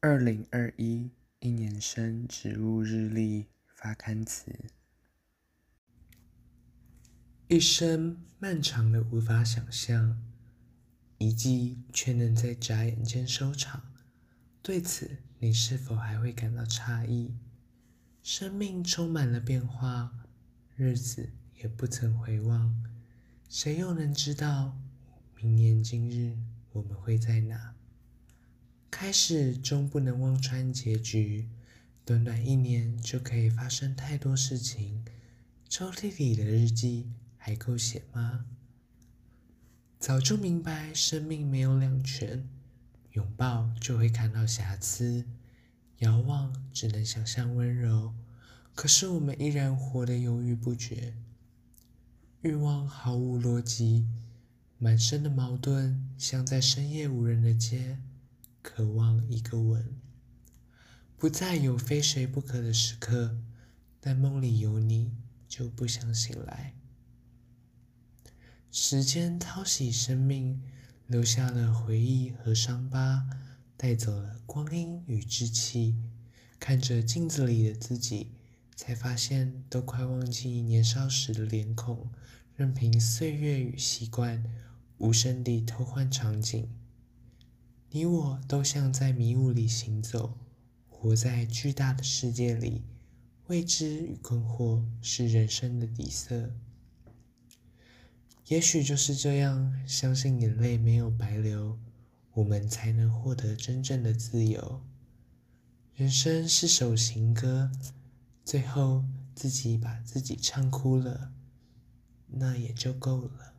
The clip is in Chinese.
二零二一一年生植物日历发刊词：一生漫长的无法想象，一季却能在眨眼间收场。对此，你是否还会感到诧异？生命充满了变化，日子也不曾回望，谁又能知道明年今日我们会在哪？开始终不能望穿结局，短短一年就可以发生太多事情。抽屉里的日记还够写吗？早就明白生命没有两全，拥抱就会看到瑕疵，遥望只能想象温柔。可是我们依然活得犹豫不决，欲望毫无逻辑，满身的矛盾像在深夜无人的街。渴望一个吻，不再有非谁不可的时刻，但梦里有你就不想醒来。时间淘洗生命，留下了回忆和伤疤，带走了光阴与稚气。看着镜子里的自己，才发现都快忘记年少时的脸孔，任凭岁月与习惯无声地偷换场景。你我都像在迷雾里行走，活在巨大的世界里，未知与困惑是人生的底色。也许就是这样，相信眼泪没有白流，我们才能获得真正的自由。人生是首情歌，最后自己把自己唱哭了，那也就够了。